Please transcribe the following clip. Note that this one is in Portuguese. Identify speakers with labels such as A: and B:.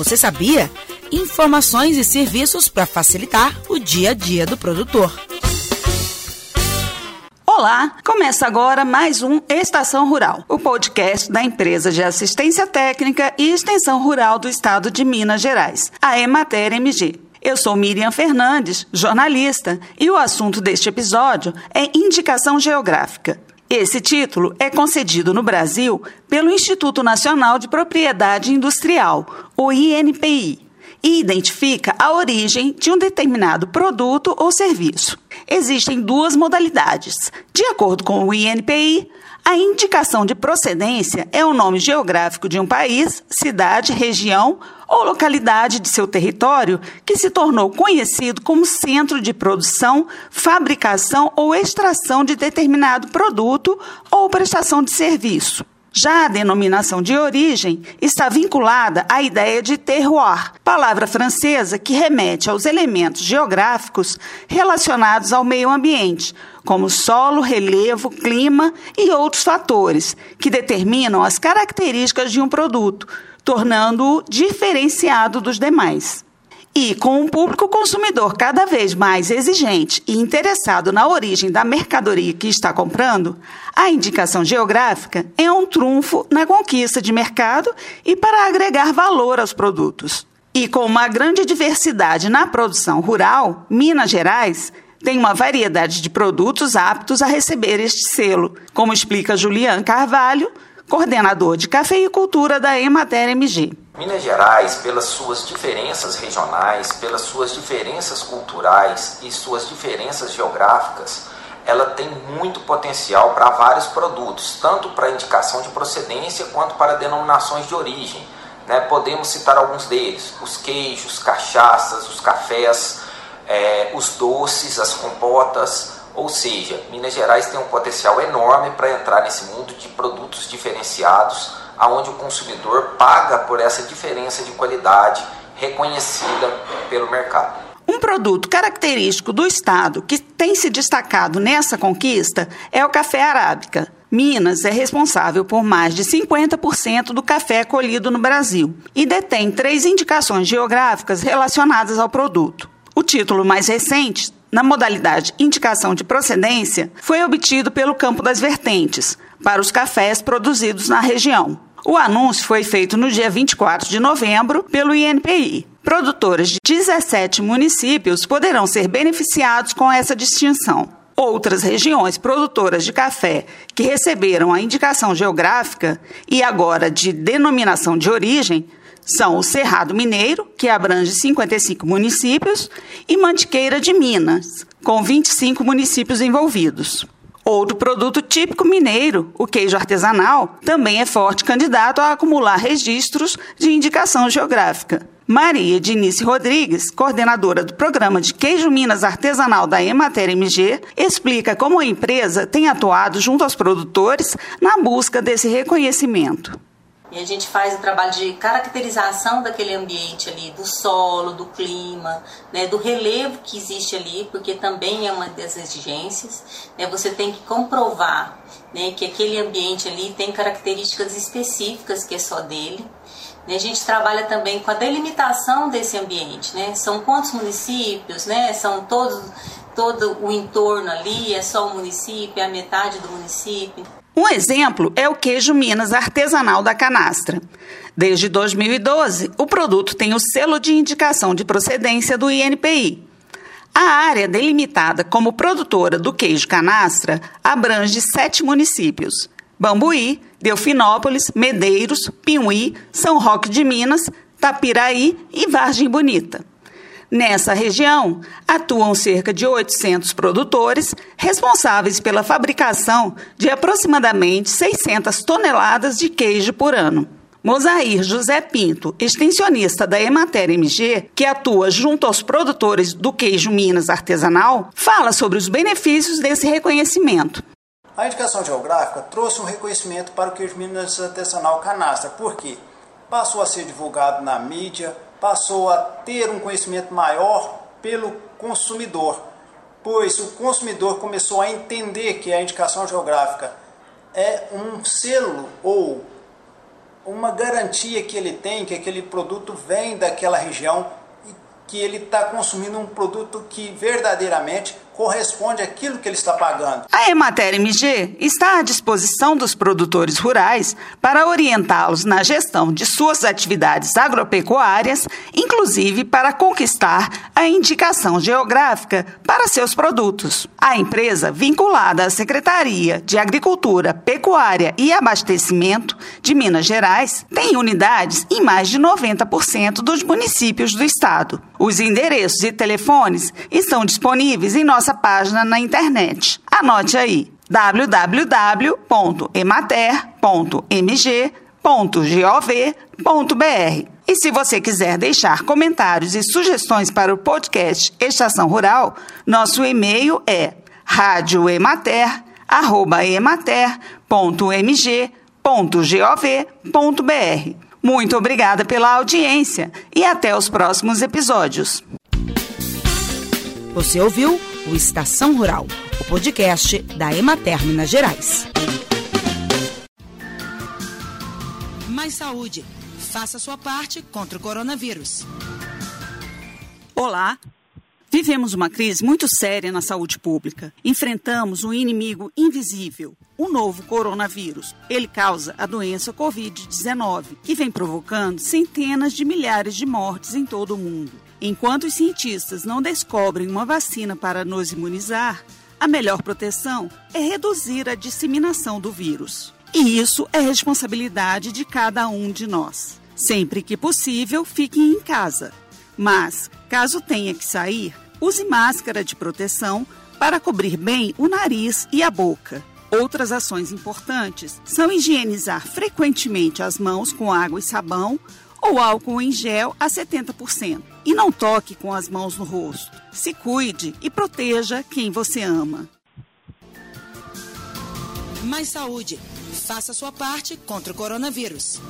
A: Você sabia? Informações e serviços para facilitar o dia a dia do produtor.
B: Olá, começa agora mais um Estação Rural, o podcast da empresa de assistência técnica e extensão rural do estado de Minas Gerais, a Emater MG. Eu sou Miriam Fernandes, jornalista, e o assunto deste episódio é indicação geográfica. Esse título é concedido no Brasil pelo Instituto Nacional de Propriedade Industrial, o INPI, e identifica a origem de um determinado produto ou serviço. Existem duas modalidades. De acordo com o INPI, a indicação de procedência é o nome geográfico de um país, cidade, região ou localidade de seu território que se tornou conhecido como centro de produção, fabricação ou extração de determinado produto ou prestação de serviço. Já a denominação de origem está vinculada à ideia de terroir, palavra francesa que remete aos elementos geográficos relacionados ao meio ambiente, como solo, relevo, clima e outros fatores, que determinam as características de um produto, tornando-o diferenciado dos demais. E com um público consumidor cada vez mais exigente e interessado na origem da mercadoria que está comprando, a indicação geográfica é um trunfo na conquista de mercado e para agregar valor aos produtos. E com uma grande diversidade na produção rural, Minas Gerais tem uma variedade de produtos aptos a receber este selo, como explica Julian Carvalho, coordenador de cafeicultura da Emater MG.
C: Minas Gerais, pelas suas diferenças regionais, pelas suas diferenças culturais e suas diferenças geográficas, ela tem muito potencial para vários produtos, tanto para indicação de procedência quanto para denominações de origem. Né? Podemos citar alguns deles: os queijos, cachaças, os cafés, é, os doces, as compotas. Ou seja, Minas Gerais tem um potencial enorme para entrar nesse mundo de produtos diferenciados aonde o consumidor paga por essa diferença de qualidade reconhecida pelo mercado.
B: Um produto característico do estado que tem se destacado nessa conquista é o café arábica. Minas é responsável por mais de 50% do café colhido no Brasil e detém três indicações geográficas relacionadas ao produto. O título mais recente, na modalidade indicação de procedência, foi obtido pelo Campo das Vertentes, para os cafés produzidos na região. O anúncio foi feito no dia 24 de novembro pelo INPI. Produtores de 17 municípios poderão ser beneficiados com essa distinção. Outras regiões produtoras de café que receberam a indicação geográfica e agora de denominação de origem são o Cerrado Mineiro, que abrange 55 municípios, e Mantiqueira de Minas, com 25 municípios envolvidos. Outro produto típico mineiro, o queijo artesanal, também é forte candidato a acumular registros de indicação geográfica. Maria Dinice Rodrigues, coordenadora do programa de queijo Minas artesanal da Emater MG, explica como a empresa tem atuado junto aos produtores na busca desse reconhecimento.
D: E a gente faz o trabalho de caracterização daquele ambiente ali, do solo, do clima, né, do relevo que existe ali, porque também é uma das exigências. Né, você tem que comprovar né, que aquele ambiente ali tem características específicas que é só dele. Né, a gente trabalha também com a delimitação desse ambiente, né? São quantos municípios, né? São todos todo o entorno ali, é só o município, é a metade do município.
B: Um exemplo é o queijo Minas artesanal da canastra. Desde 2012, o produto tem o selo de indicação de procedência do INPI. A área delimitada como produtora do queijo canastra abrange sete municípios: Bambuí, Delfinópolis, Medeiros, Piuí, São Roque de Minas, Tapiraí e Vargem Bonita. Nessa região, atuam cerca de 800 produtores responsáveis pela fabricação de aproximadamente 600 toneladas de queijo por ano. Mosair José Pinto, extensionista da Emater MG, que atua junto aos produtores do queijo Minas artesanal, fala sobre os benefícios desse reconhecimento.
E: A indicação geográfica trouxe um reconhecimento para o queijo Minas artesanal canastra, porque passou a ser divulgado na mídia, passou a ter um conhecimento maior pelo consumidor, pois o consumidor começou a entender que a indicação geográfica é um selo ou uma garantia que ele tem que aquele produto vem daquela região e que ele está consumindo um produto que verdadeiramente corresponde àquilo que ele está pagando.
B: A Emater MG está à disposição dos produtores rurais para orientá-los na gestão de suas atividades agropecuárias, inclusive para conquistar a indicação geográfica para seus produtos. A empresa, vinculada à Secretaria de Agricultura, Pecuária e Abastecimento de Minas Gerais, tem unidades em mais de 90% dos municípios do estado. Os endereços e telefones estão disponíveis em nossa página na internet. Anote aí www.emater.mg.gov.br. E se você quiser deixar comentários e sugestões para o podcast Estação Rural, nosso e-mail é radioemater@emater.mg.gov.br. Muito obrigada pela audiência e até os próximos episódios.
A: Você ouviu o Estação Rural, o podcast da Emater Minas Gerais. Mais saúde. Faça sua parte contra o coronavírus.
B: Olá. Vivemos uma crise muito séria na saúde pública. Enfrentamos um inimigo invisível, o novo coronavírus. Ele causa a doença Covid-19, que vem provocando centenas de milhares de mortes em todo o mundo. Enquanto os cientistas não descobrem uma vacina para nos imunizar, a melhor proteção é reduzir a disseminação do vírus. E isso é responsabilidade de cada um de nós. Sempre que possível, fiquem em casa. Mas, caso tenha que sair, use máscara de proteção para cobrir bem o nariz e a boca. Outras ações importantes são higienizar frequentemente as mãos com água e sabão ou álcool em gel a 70%. E não toque com as mãos no rosto. Se cuide e proteja quem você ama.
A: Mais saúde. Faça sua parte contra o coronavírus.